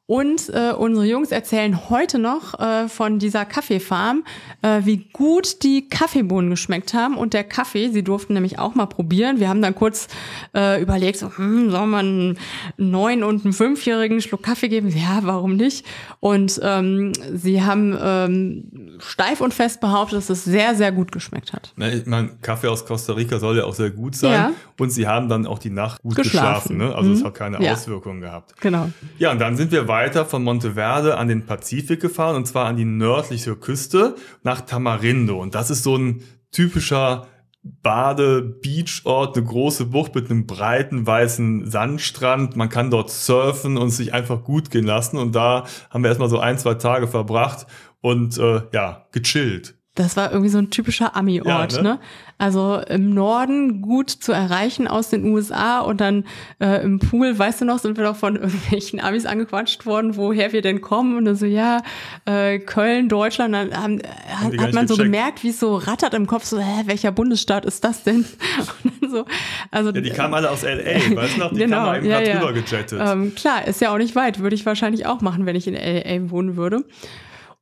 Und äh, unsere Jungs erzählen heute noch äh, von dieser Kaffeefarm, äh, wie gut die Kaffeebohnen geschmeckt haben. Und der Kaffee, sie durften nämlich auch mal probieren. Wir haben dann kurz äh, überlegt, so, hm, soll man einen neun- und einen fünfjährigen Schluck Kaffee geben? Ja, warum nicht? Und ähm, sie haben ähm, steif und fest behauptet, dass es sehr, sehr gut geschmeckt hat. Ne, ich meine, Kaffee aus Costa Rica soll ja auch sehr gut sein. Ja. Und sie haben dann auch die Nacht gut Geschlafen. geschlafen. ne? Also es Mhm. hat keine Ja. Auswirkungen gehabt. Genau. Ja, und dann sind wir weiter von Monteverde an den Pazifik gefahren und zwar an die nördliche Küste nach Tamarindo. Und das ist so ein typischer Bade-Beach-Ort, eine große Bucht mit einem breiten weißen Sandstrand. Man kann dort surfen und sich einfach gut gehen lassen. Und da haben wir erstmal so ein, zwei Tage verbracht und äh, ja, gechillt. Das war irgendwie so ein typischer Ami-Ort, Ja, ne? ne? Also im Norden gut zu erreichen aus den USA und dann äh, im Pool, weißt du noch, sind wir doch von irgendwelchen Amis angequatscht worden, woher wir denn kommen. Und dann so, ja, äh, Köln, Deutschland. Dann haben, hat, die gar hat man so gemerkt, wie es so rattert im Kopf, so, hä, welcher Bundesstaat ist das denn? Und dann so, also, Ja, die kamen alle aus L.A., weißt du noch? Die Genau, kamen eben ja, grad ja. drüber gejettet. Ähm, klar, ist ja auch nicht weit. Würde ich wahrscheinlich auch machen, wenn ich in LA wohnen würde.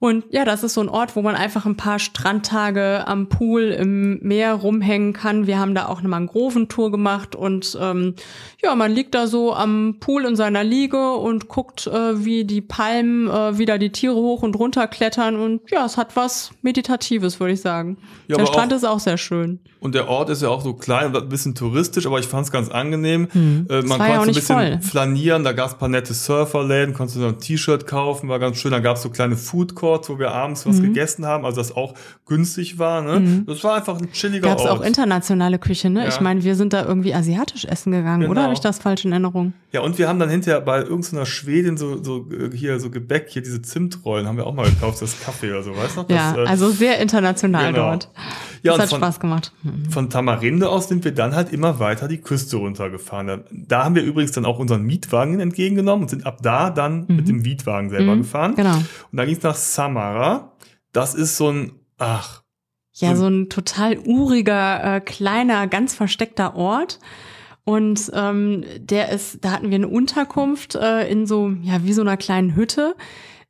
Und ja, das ist so ein Ort, wo man einfach ein paar Strandtage am Pool im Meer rumhängen kann. Wir haben da auch eine Mangroventour gemacht und ähm, ja, man liegt da so am Pool in seiner Liege und guckt, äh, wie die Palmen äh, wieder die Tiere hoch und runter klettern und ja, es hat was Meditatives, würde ich sagen. Ja, Der Strand auch- ist auch sehr schön. Und der Ort ist ja auch so klein, ein bisschen touristisch, aber ich fand es ganz angenehm. Äh, man ja konnte so ein bisschen voll. flanieren, da gab es ein paar nette Surferläden, konntest du so ein T-Shirt kaufen, war ganz schön. Da gab es so kleine Food Courts, wo wir abends was Mhm. gegessen haben, also das auch günstig war. Ne? Das war einfach ein chilliger Gab es Ort. auch internationale Küche, ne? Ja. Ich meine, wir sind da irgendwie asiatisch essen gegangen, Genau. oder habe ich das falsch in Erinnerung? ja, und wir haben dann hinterher bei irgendeiner Schwedin so, so äh, hier so Gebäck, hier diese Zimtrollen haben wir auch mal gekauft, das Kaffee oder so, weißt du noch? Das, Ja, äh, also sehr international genau. dort. Ja, das hat von- Spaß gemacht. Von Tamarinde aus sind wir dann halt immer weiter die Küste runtergefahren. Da, da haben wir übrigens dann auch unseren Mietwagen entgegengenommen und sind ab da dann mit dem Mietwagen selber gefahren. Genau. Und dann ging es nach Samara. Das ist so ein, ach, Ja, So- ein total uriger, äh, kleiner, ganz versteckter Ort. Und ähm, der ist, da hatten wir eine Unterkunft äh, in so, ja, wie so einer kleinen Hütte.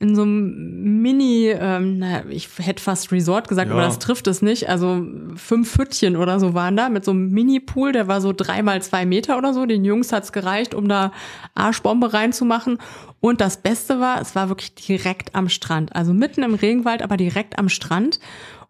In so einem Mini, ähm, naja, ich hätte fast Resort gesagt, Ja. aber das trifft es nicht. Also fünf Hüttchen oder so waren da mit so einem Mini-Pool, der war so drei mal zwei Meter oder so. Den Jungs hat's gereicht, um da Arschbombe reinzumachen. Und das Beste war, es war wirklich direkt am Strand. Also mitten im Regenwald, aber direkt am Strand.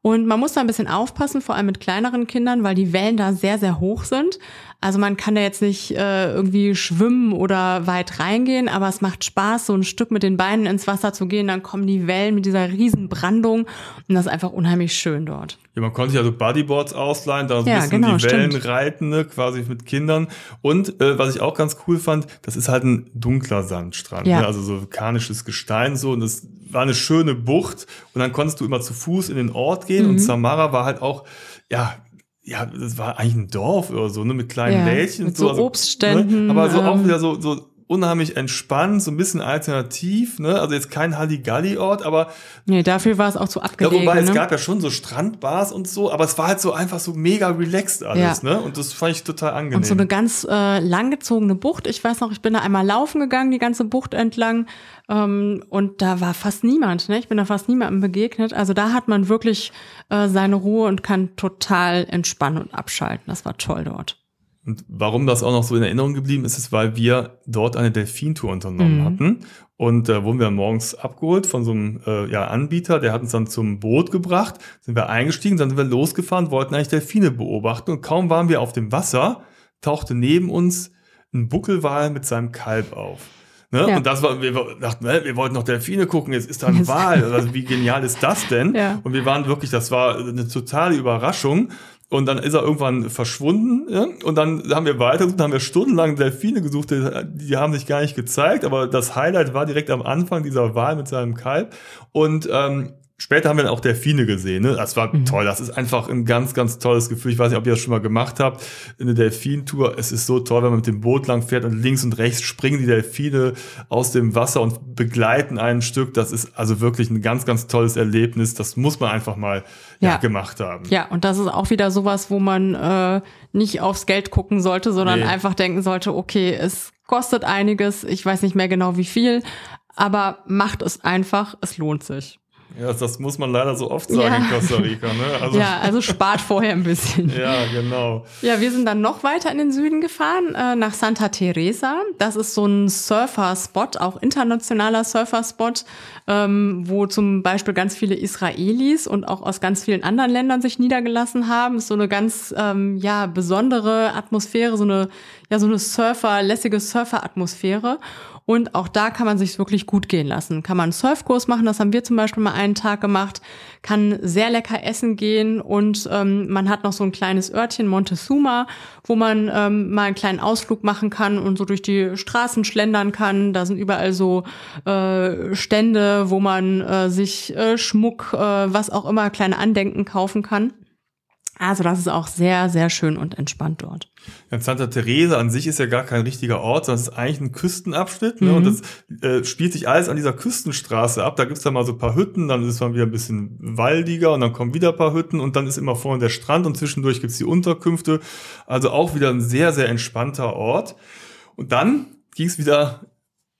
Und man muss da ein bisschen aufpassen, vor allem mit kleineren Kindern, weil die Wellen da sehr, sehr hoch sind. Also man kann da jetzt nicht äh, irgendwie schwimmen oder weit reingehen, aber es macht Spaß, so ein Stück mit den Beinen ins Wasser zu gehen. Dann kommen die Wellen mit dieser riesen Brandung und das ist einfach unheimlich schön dort. ja, man konnte ja so Bodyboards ausleihen, da so ein Ja, bisschen genau, die Wellen stimmt. reiten, ne, quasi mit Kindern. Und äh, was ich auch ganz cool fand, das ist halt ein dunkler Sandstrand, Ja. ne? also so vulkanisches Gestein so und das war eine schöne Bucht und dann konntest du immer zu Fuß in den Ort gehen Mhm. und Samara war halt auch, ja, ja, das war eigentlich ein Dorf oder so, ne, mit kleinen Ja, Lädchen. mit so also, Obstständen, Ne? Aber so auch ähm, wieder so, so unheimlich entspannt, so ein bisschen alternativ, ne? Also jetzt kein Halligalli-Ort, aber Nee, dafür war es auch zu ja, abgelegen. wobei es ne? gab ja schon so Strandbars und so, aber es war halt so einfach so mega relaxed alles, ne? Und das fand ich total angenehm. Und so eine ganz äh, langgezogene Bucht. Ich weiß noch, ich bin da einmal laufen gegangen, die ganze Bucht entlang. Ähm, und da war fast niemand. Ne? Ich bin da fast niemandem begegnet. Also da hat man wirklich äh, seine Ruhe und kann total entspannen und abschalten. Das war toll dort. Und warum das auch noch so in Erinnerung geblieben ist, ist, weil wir dort eine Delfintour unternommen Mhm. hatten. Und äh, wurden wir morgens abgeholt von so einem äh, ja, Anbieter, der hat uns dann zum Boot gebracht, sind wir eingestiegen, dann sind wir losgefahren, wollten eigentlich Delfine beobachten und kaum waren wir auf dem Wasser, tauchte neben uns ein Buckelwal mit seinem Kalb auf. Ne? Ja. Und das war, wir dachten, wir wollten noch Delfine gucken, jetzt ist da ein Wal. Also wie genial ist das denn? Ja. Und wir waren wirklich, das war eine totale Überraschung. Und dann ist er irgendwann verschwunden. Ja? Und dann haben wir weitergesucht, haben wir stundenlang Delfine gesucht, die, die haben sich gar nicht gezeigt. Aber das Highlight war direkt am Anfang dieser Wal mit seinem Kalb. Und ähm, später haben wir dann auch Delfine gesehen. Ne? Das war toll. Das ist einfach ein ganz, ganz tolles Gefühl. Ich weiß nicht, ob ihr das schon mal gemacht habt. Eine Delfintour. Es ist so toll, wenn man mit dem Boot lang fährt und links und rechts springen die Delfine aus dem Wasser und begleiten ein Stück. Das ist also wirklich ein ganz, ganz tolles Erlebnis. Das muss man einfach mal ja. Ja. gemacht haben. Ja, und das ist auch wieder sowas, wo man äh, nicht aufs Geld gucken sollte, sondern Nee. einfach denken sollte, okay, es kostet einiges, ich weiß nicht mehr genau wie viel, aber macht es einfach, es lohnt sich. Ja, das, muss man leider so oft sagen Ja. in Costa Rica. Ne? Also, Ja, also spart vorher ein bisschen. ja, genau. Ja, wir sind dann noch weiter in den Süden gefahren, äh, nach Santa Teresa. Das ist so ein Surfer-Spot, auch internationaler Surfer-Spot, ähm, wo zum Beispiel ganz viele Israelis und auch aus ganz vielen anderen Ländern sich niedergelassen haben. Ist so eine ganz ähm, ja besondere Atmosphäre, so eine ja so eine Surfer, lässige Surfer-Atmosphäre. Und auch da kann man sich wirklich gut gehen lassen. Kann man einen Surfkurs machen, das haben wir zum Beispiel mal einen Tag gemacht, kann sehr lecker essen gehen und ähm, man hat noch so ein kleines Örtchen, Montezuma, wo man ähm, mal einen kleinen Ausflug machen kann und so durch die Straßen schlendern kann. Da sind überall so äh, Stände, wo man äh, sich äh, Schmuck, äh, was auch immer, kleine Andenken kaufen kann. Also das ist auch sehr, sehr schön und entspannt dort. Ja, Santa Teresa an sich ist ja gar kein richtiger Ort, sondern es ist eigentlich ein Küstenabschnitt. Ne? Und das äh, spielt sich alles an dieser Küstenstraße ab. Da gibt's dann mal so ein paar Hütten, dann ist man wieder ein bisschen waldiger und dann kommen wieder ein paar Hütten und dann ist immer vorne der Strand und zwischendurch gibt's die Unterkünfte. Also auch wieder ein sehr, sehr entspannter Ort. Und dann ging's wieder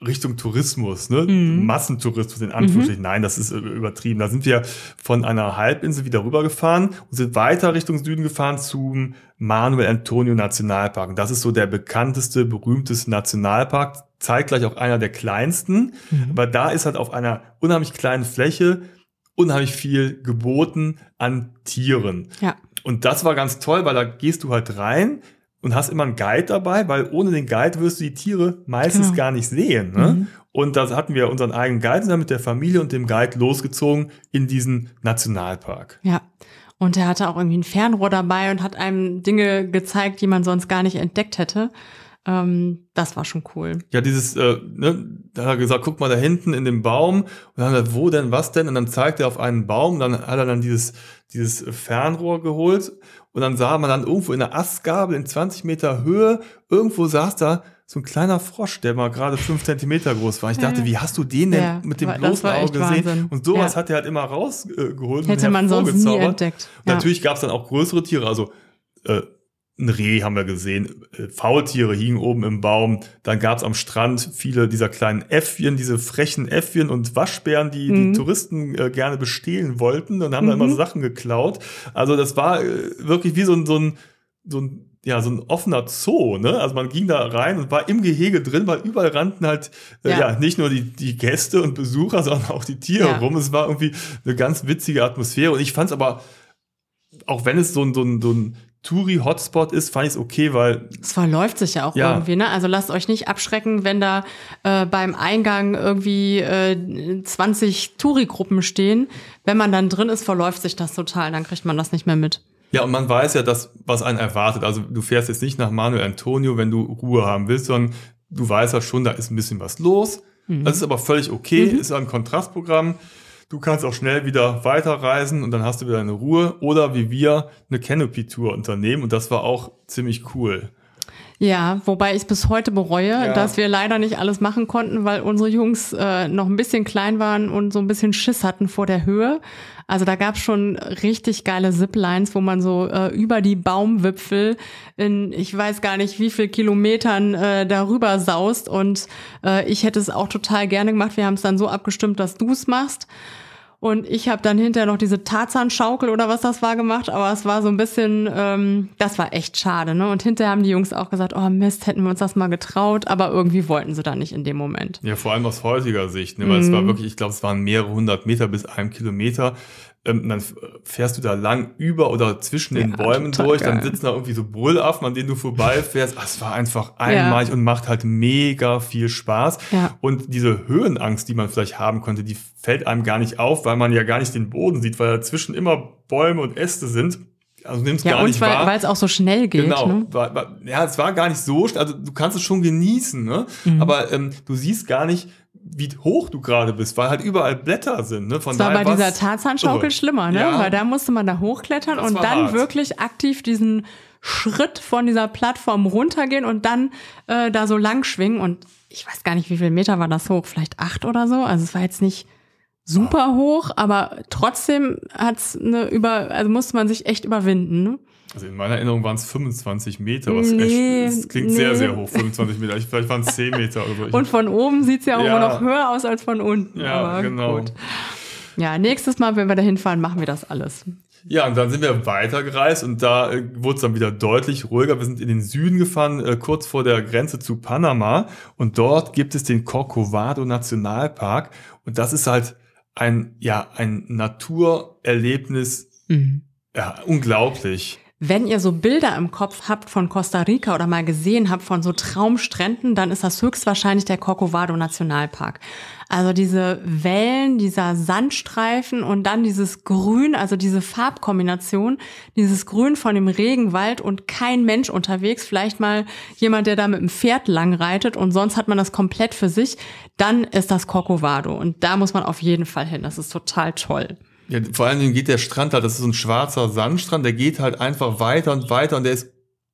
Richtung Tourismus, ne? Massentourismus in Anführungsstrichen. Nein, das ist übertrieben. Da sind wir von einer Halbinsel wieder rübergefahren und sind weiter Richtung Süden gefahren zum Manuel Antonio Nationalpark. Und das ist so der bekannteste, berühmteste Nationalpark, zeitgleich auch einer der kleinsten. Aber da ist halt auf einer unheimlich kleinen Fläche unheimlich viel geboten an Tieren. Ja. Und das war ganz toll, weil da gehst du halt rein und hast immer einen Guide dabei, weil ohne den Guide wirst du die Tiere meistens Genau. gar nicht sehen. Ne? Und da hatten wir unseren eigenen Guide, sind dann mit der Familie und dem Guide losgezogen in diesen Nationalpark. Ja. Und er hatte auch irgendwie ein Fernrohr dabei und hat einem Dinge gezeigt, die man sonst gar nicht entdeckt hätte. Ähm, das war schon cool. Ja, dieses, äh, ne, da hat er gesagt, guck mal da hinten in dem Baum. Und dann wir gesagt, wo denn, was denn? Und dann zeigt er auf einen Baum, dann hat er dann dieses, dieses Fernrohr geholt und dann sah man dann irgendwo in der Astgabel in 20 Meter Höhe, irgendwo saß da so ein kleiner Frosch, der mal gerade fünf Zentimeter groß war. Ich dachte, wie hast du den denn Ja, mit dem bloßen Auge gesehen? Wahnsinn. Und sowas Ja. hat er halt immer rausgeholt. und Hätte man sonst nie entdeckt. Und Natürlich gab es dann auch größere Tiere, also äh, ein Reh haben wir gesehen, äh, Faultiere hingen oben im Baum, dann gab es am Strand viele dieser kleinen Äffchen, diese frechen Äffchen und Waschbären, die Mhm. die Touristen äh, gerne bestehlen wollten und haben da immer Sachen geklaut. Also das war äh, wirklich wie so ein, so ein, so ein ja, so ein offener Zoo, ne? Also man ging da rein und war im Gehege drin, weil überall rannten halt äh, ja. Ja. nicht nur die, die Gäste und Besucher, sondern auch die Tiere Ja. rum. Es war irgendwie eine ganz witzige Atmosphäre und ich fand es aber auch wenn es so ein, so ein, so ein Touri-Hotspot ist, fand ich es okay, weil Es verläuft sich ja auch Ja. irgendwie, ne? Also lasst euch nicht abschrecken, wenn da äh, beim Eingang irgendwie äh, 20 Touri-Gruppen stehen. Wenn man dann drin ist, verläuft sich das total, dann kriegt man das nicht mehr mit. ja, und man weiß ja, dass, was einen erwartet. Also du fährst jetzt nicht nach Manuel Antonio, wenn du Ruhe haben willst, sondern du weißt ja schon, da ist ein bisschen was los. Das ist aber völlig okay, ist ein Kontrastprogramm. Du kannst auch schnell wieder weiterreisen und dann hast du wieder eine Ruhe. Oder wie wir eine Canopy-Tour unternehmen und das war auch ziemlich cool. Ja, wobei ich bis heute bereue, Ja. dass wir leider nicht alles machen konnten, weil unsere Jungs äh, noch ein bisschen klein waren und so ein bisschen Schiss hatten vor der Höhe. Also da gab's schon richtig geile Ziplines, wo man so äh, über die Baumwipfel in ich weiß gar nicht wie viel Kilometern äh, darüber saust. Und äh, ich hätte es auch total gerne gemacht. Wir haben es dann so abgestimmt, dass du's machst. Und ich habe dann hinterher noch diese Tarzan-Schaukel oder was das war gemacht, aber es war so ein bisschen, ähm, das war echt schade. Ne? Und hinterher haben die Jungs auch gesagt, oh Mist, hätten wir uns das mal getraut, aber irgendwie wollten sie da nicht in dem Moment. Ja, vor allem aus heutiger Sicht, ne? weil mhm. es war wirklich, ich glaube, es waren mehrere hundert Meter bis einem Kilometer ähm, dann fährst du da lang über oder zwischen den ja, Bäumen durch, geil. dann sitzen da irgendwie so Brüllaffen, an denen du vorbeifährst. Ah, es war einfach einmalig ja. und macht halt mega viel Spaß. Ja. Und diese Höhenangst, die man vielleicht haben konnte, die fällt einem gar nicht auf, weil man ja gar nicht den Boden sieht, weil dazwischen immer Bäume und Äste sind. Also nimmst ja, gar nicht weil, weil es auch so schnell geht. Genau. Ne? War, war, ja, es war gar nicht so, also du kannst es schon genießen, ne? Mhm. Aber ähm, du siehst gar nicht, wie hoch du gerade bist, weil halt überall Blätter sind. Ne? Von das war bei dieser Tarzanschaukel schlimmer, ne? Ja. weil da musste man da hochklettern das und dann hart. wirklich aktiv diesen Schritt von dieser Plattform runtergehen und dann äh, da so lang schwingen und ich weiß gar nicht, wie viel Meter war das hoch, vielleicht acht oder so. Also es war jetzt nicht super hoch, aber trotzdem hat's eine über, also musste man sich echt überwinden. Ne? Also in meiner Erinnerung waren es 25 Meter, was nee, echt, das klingt nee. sehr, sehr hoch, 25 Meter. Vielleicht waren es 10 Meter oder so. Und von oben sieht es ja auch ja. immer noch höher aus als von unten. Ja, genau. Gut. Ja, nächstes Mal, wenn wir da hinfahren, machen wir das alles. Ja, und dann sind wir weitergereist und da äh, wurde es dann wieder deutlich ruhiger. Wir sind in den Süden gefahren, äh, kurz vor der Grenze zu Panama. Und dort gibt es den Corcovado Nationalpark. Und das ist halt ein, ja, ein Naturerlebnis. Mhm. Ja, unglaublich. Wenn ihr so Bilder im Kopf habt von Costa Rica oder mal gesehen habt von so Traumstränden, dann ist das höchstwahrscheinlich der Corcovado Nationalpark. Also diese Wellen, dieser Sandstreifen und dann dieses Grün, also diese Farbkombination, dieses Grün von dem Regenwald und kein Mensch unterwegs, vielleicht mal jemand, der da mit dem Pferd lang reitet und sonst hat man das komplett für sich, dann ist das Corcovado und da muss man auf jeden Fall hin. Das ist total toll. Ja, vor allen Dingen geht der Strand halt, das ist so ein schwarzer Sandstrand, der geht halt einfach weiter und weiter und der ist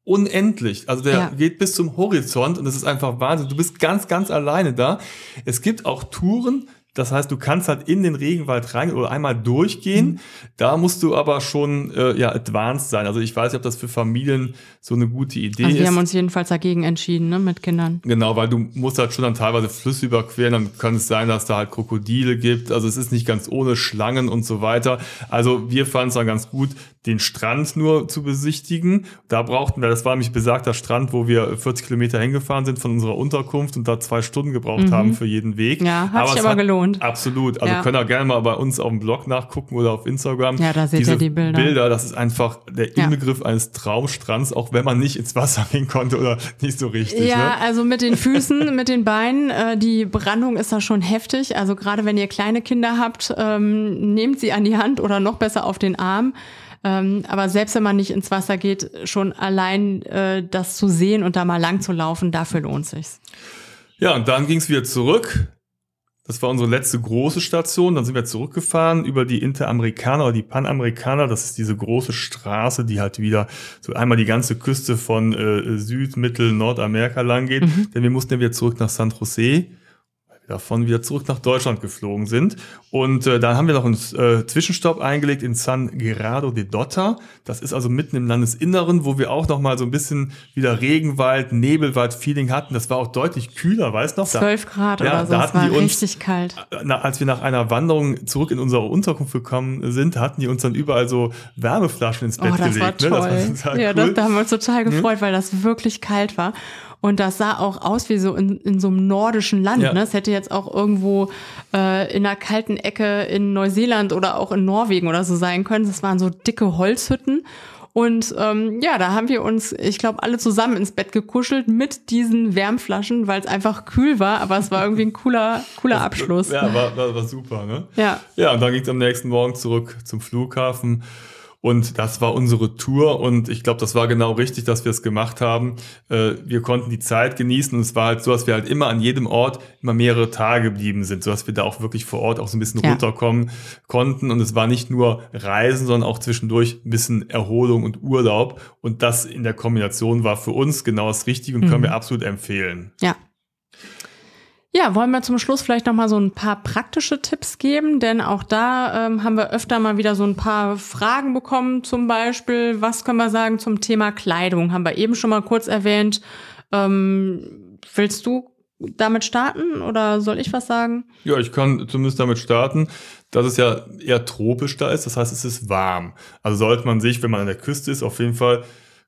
unendlich. Also der ja. geht bis zum Horizont und das ist einfach Wahnsinn. Du bist ganz, ganz alleine da. Es gibt auch Touren, das heißt, du kannst halt in den Regenwald rein oder einmal durchgehen. Mhm. Da musst du aber schon äh, ja advanced sein. Also ich weiß nicht, ob das für Familien so eine gute Idee also ist. Wir haben uns jedenfalls dagegen entschieden, ne, mit Kindern. Genau, weil du musst halt schon dann teilweise Flüsse überqueren. Dann kann es sein, dass da halt Krokodile gibt. Also es ist nicht ganz ohne Schlangen und so weiter. Also wir fanden es dann ganz gut, den Strand nur zu besichtigen. Da brauchten wir, das war nämlich besagter Strand, wo wir 40 Kilometer hingefahren sind von unserer Unterkunft und da zwei Stunden gebraucht mhm. haben für jeden Weg. Ja, hat aber sich aber hat, gelohnt. Absolut. Also ja. könnt ihr gerne mal bei uns auf dem Blog nachgucken oder auf Instagram. Ja, da seht Diese ihr die Bilder. Bilder, das ist einfach der Inbegriff ja. eines Traumstrands, auch wenn man nicht ins Wasser gehen konnte oder nicht so richtig. Ja, ne? also mit den Füßen, mit den Beinen, äh, die Brandung ist da schon heftig. Also gerade wenn ihr kleine Kinder habt, ähm, nehmt sie an die Hand oder noch besser auf den Arm. Ähm, aber selbst wenn man nicht ins Wasser geht, schon allein äh, das zu sehen und da mal lang zu laufen, dafür lohnt sich's. Ja, und dann ging's wieder zurück. Das war unsere letzte große Station. Dann sind wir zurückgefahren über die Interamerikaner oder die Panamerikaner. Das ist diese große Straße, die halt wieder so einmal die ganze Küste von äh, Süd-, Mittel-, Nordamerika lang geht. Mhm. Denn wir mussten ja wieder zurück nach San Jose davon wieder zurück nach Deutschland geflogen sind. Und äh, dann haben wir noch einen äh, Zwischenstopp eingelegt in San Gerardo de Dotta. Das ist also mitten im Landesinneren, wo wir auch noch mal so ein bisschen wieder Regenwald, Nebelwald-Feeling hatten. Das war auch deutlich kühler, weißt du noch? 12 Grad ja, oder so, da hatten es war uns, richtig kalt. Äh, na, als wir nach einer Wanderung zurück in unsere Unterkunft gekommen sind, hatten die uns dann überall so Wärmeflaschen ins Bett oh, das gelegt. War toll. Ne? Das war ja, cool. das, da haben wir uns total hm? gefreut, hm? weil das wirklich kalt war. Und das sah auch aus wie so in, in so einem nordischen Land. Ja. Ne? Es hätte jetzt auch irgendwo äh, in einer kalten Ecke in Neuseeland oder auch in Norwegen oder so sein können. Das waren so dicke Holzhütten. Und ähm, ja, da haben wir uns, ich glaube, alle zusammen ins Bett gekuschelt mit diesen Wärmflaschen, weil es einfach kühl war, aber es war irgendwie ein cooler, cooler Abschluss. Ja, war, war, war super, ne? Ja. Ja, und dann ging es am nächsten Morgen zurück zum Flughafen. Und das war unsere Tour und ich glaube, das war genau richtig, dass wir es gemacht haben. Äh, wir konnten die Zeit genießen und es war halt so, dass wir halt immer an jedem Ort immer mehrere Tage geblieben sind, so dass wir da auch wirklich vor Ort auch so ein bisschen ja. runterkommen konnten. Und es war nicht nur Reisen, sondern auch zwischendurch ein bisschen Erholung und Urlaub. Und das in der Kombination war für uns genau das Richtige und mhm. können wir absolut empfehlen. Ja, ja, wollen wir zum Schluss vielleicht noch mal so ein paar praktische Tipps geben, denn auch da ähm, haben wir öfter mal wieder so ein paar Fragen bekommen. Zum Beispiel, was können wir sagen zum Thema Kleidung? Haben wir eben schon mal kurz erwähnt. Ähm, willst du damit starten oder soll ich was sagen? Ja, ich kann zumindest damit starten, dass es ja eher tropisch da ist. Das heißt, es ist warm. Also sollte man sich, wenn man an der Küste ist, auf jeden Fall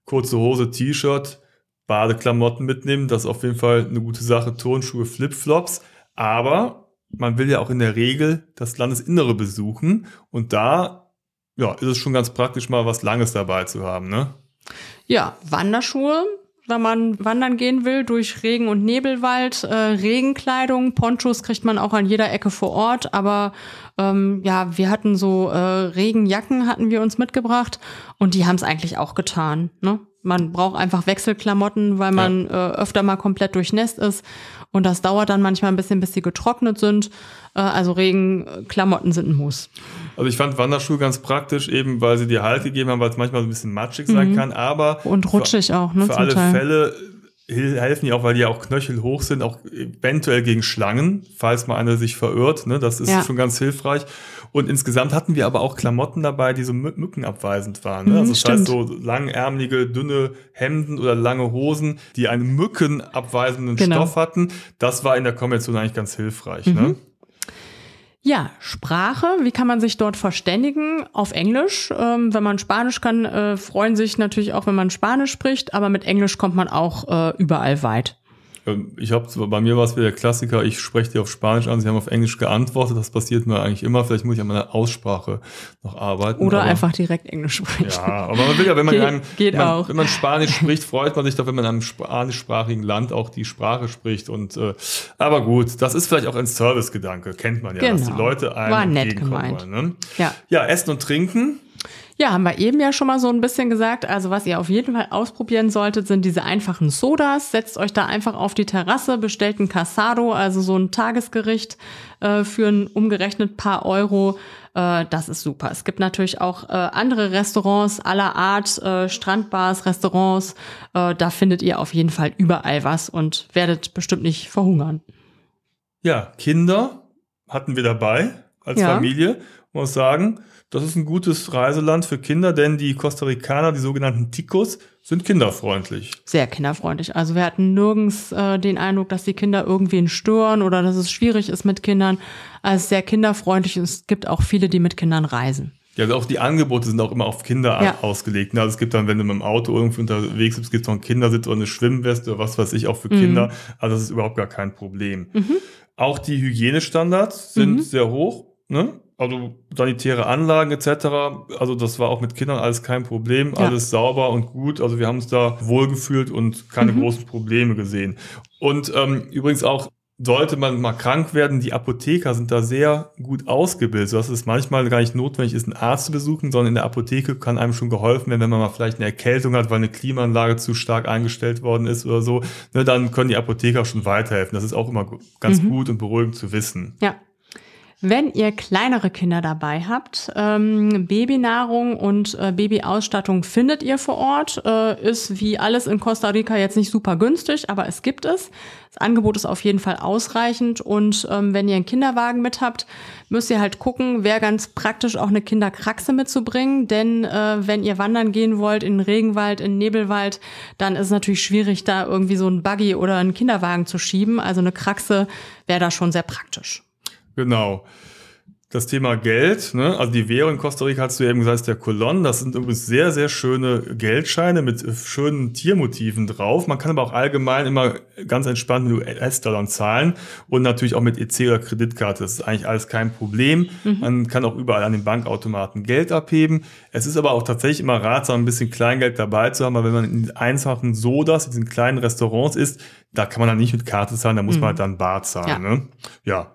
kurze Hose, T-Shirt, Badeklamotten mitnehmen. Das ist auf jeden Fall eine gute Sache. Turnschuhe, Flipflops. Aber man will ja auch in der Regel das Landesinnere besuchen. Und da ja, ist es schon ganz praktisch, mal was Langes dabei zu haben. Ne? Ja, Wanderschuhe, wenn man wandern gehen will durch Regen- und Nebelwald. Äh, Regenkleidung, Ponchos kriegt man auch an jeder Ecke vor Ort, aber ähm, ja, wir hatten so äh, Regenjacken hatten wir uns mitgebracht und die haben es eigentlich auch getan. Ne? Man braucht einfach Wechselklamotten, weil man ja. äh, öfter mal komplett durchnässt ist und das dauert dann manchmal ein bisschen, bis sie getrocknet sind. Äh, also Regenklamotten sind ein Muss. Also ich fand Wanderschuhe ganz praktisch, eben weil sie dir Halt gegeben haben, weil es manchmal so ein bisschen matschig mhm. sein kann, aber und rutschig für, auch, ne? Für alle Teil. Fälle helfen die auch, weil die ja auch knöchelhoch sind, auch eventuell gegen Schlangen, falls mal einer sich verirrt. Ne? Das ist ja. schon ganz hilfreich. Und insgesamt hatten wir aber auch Klamotten dabei, die so mückenabweisend waren. Ne? Mhm, also das stimmt. heißt so langärmelige, dünne Hemden oder lange Hosen, die einen mückenabweisenden genau. Stoff hatten. Das war in der Kombination eigentlich ganz hilfreich. Ne? Mhm. Ne? Ja, Sprache, wie kann man sich dort verständigen? Auf Englisch. Ähm, wenn man Spanisch kann, äh, freuen sich natürlich auch, wenn man Spanisch spricht, aber mit Englisch kommt man auch äh, überall weit. Ähm, ich habe bei mir war es wieder der Klassiker, ich spreche dir auf Spanisch an, sie haben auf Englisch geantwortet, das passiert mir eigentlich immer, vielleicht muss ich an meiner Aussprache noch arbeiten. Oder einfach direkt Englisch sprechen. Ja, aber man will ja, wenn man, geht, einem, geht man, wenn man Spanisch spricht, freut man sich doch, wenn man in einem spanischsprachigen Land auch die Sprache spricht. Und äh, aber gut, das ist vielleicht auch ein Servicegedanke, kennt man ja, genau. dass die Leute einem War nett gemeint. Wollen, ne? ja. ja, Essen und Trinken ja, haben wir eben ja schon mal so ein bisschen gesagt. Also was ihr auf jeden Fall ausprobieren solltet, sind diese einfachen Sodas. Setzt euch da einfach auf die Terrasse, bestellt ein Casado, also so ein Tagesgericht äh, für ein umgerechnet paar Euro. Äh, das ist super. Es gibt natürlich auch äh, andere Restaurants aller Art, äh, Strandbars, Restaurants. Äh, da findet ihr auf jeden Fall überall was und werdet bestimmt nicht verhungern. Ja, Kinder hatten wir dabei als ja. Familie, muss sagen das ist ein gutes Reiseland für Kinder, denn die Costa Ricaner, die sogenannten Ticos, sind kinderfreundlich. Sehr kinderfreundlich. Also wir hatten nirgends äh, den Eindruck, dass die Kinder irgendwen stören oder dass es schwierig ist mit Kindern. Also sehr kinderfreundlich. Es gibt auch viele, die mit Kindern reisen. Ja, also auch die Angebote sind auch immer auf Kinder ja. ausgelegt. Also es gibt dann, wenn du mit dem Auto irgendwie unterwegs bist, gibt es noch einen Kindersitz oder eine Schwimmweste oder was weiß ich, auch für mhm. Kinder. Also das ist überhaupt gar kein Problem. Mhm. Auch die Hygienestandards sind mhm. sehr hoch. Ne? Also sanitäre Anlagen etc. Also das war auch mit Kindern alles kein Problem, ja. alles sauber und gut. Also wir haben uns da wohlgefühlt und keine mhm. großen Probleme gesehen. Und ähm, übrigens auch sollte man mal krank werden, die Apotheker sind da sehr gut ausgebildet, sodass es manchmal gar nicht notwendig ist, einen Arzt zu besuchen, sondern in der Apotheke kann einem schon geholfen werden, wenn man mal vielleicht eine Erkältung hat, weil eine Klimaanlage zu stark eingestellt worden ist oder so. Ne, dann können die Apotheker schon weiterhelfen. Das ist auch immer ganz mhm. gut und beruhigend zu wissen. Ja. Wenn ihr kleinere Kinder dabei habt, ähm, Babynahrung und äh, Babyausstattung findet ihr vor Ort. Äh, ist wie alles in Costa Rica jetzt nicht super günstig, aber es gibt es. Das Angebot ist auf jeden Fall ausreichend und ähm, wenn ihr einen Kinderwagen mit habt, müsst ihr halt gucken, wäre ganz praktisch auch eine Kinderkraxe mitzubringen, denn äh, wenn ihr wandern gehen wollt in Regenwald, in Nebelwald, dann ist es natürlich schwierig, da irgendwie so ein Buggy oder einen Kinderwagen zu schieben. Also eine Kraxe wäre da schon sehr praktisch. Genau. Das Thema Geld, ne? also die Währung in Costa Rica hast du eben gesagt, ist der Colon. Das sind übrigens sehr, sehr schöne Geldscheine mit schönen Tiermotiven drauf. Man kann aber auch allgemein immer ganz entspannt mit US-Dollar zahlen und natürlich auch mit EC oder Kreditkarte. Das ist eigentlich alles kein Problem. Mhm. Man kann auch überall an den Bankautomaten Geld abheben. Es ist aber auch tatsächlich immer ratsam, ein bisschen Kleingeld dabei zu haben, weil wenn man in einfachen Sodas, in diesen kleinen Restaurants ist, da kann man dann nicht mit Karte zahlen, da muss mhm. man halt dann Bar zahlen. Ja. Ne? ja,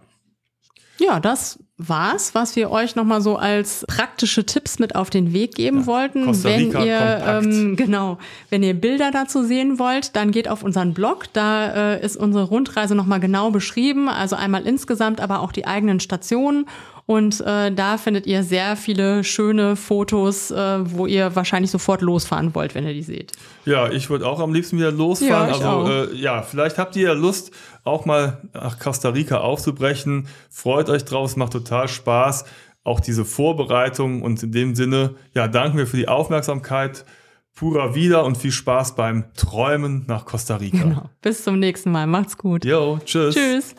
ja, das war's, was wir euch nochmal so als praktische Tipps mit auf den Weg geben ja, wollten. Wenn ihr ähm, genau, wenn ihr Bilder dazu sehen wollt, dann geht auf unseren Blog. Da äh, ist unsere Rundreise nochmal genau beschrieben. Also einmal insgesamt, aber auch die eigenen Stationen und äh, da findet ihr sehr viele schöne Fotos, äh, wo ihr wahrscheinlich sofort losfahren wollt, wenn ihr die seht. Ja, ich würde auch am liebsten wieder losfahren. Ja, also äh, ja, vielleicht habt ihr ja Lust, auch mal nach Costa Rica aufzubrechen. Freut euch drauf, es macht total Spaß. Auch diese Vorbereitung und in dem Sinne, ja, danken wir für die Aufmerksamkeit. Pura wieder und viel Spaß beim Träumen nach Costa Rica. Genau. Bis zum nächsten Mal. Macht's gut. Jo, tschüss. Tschüss.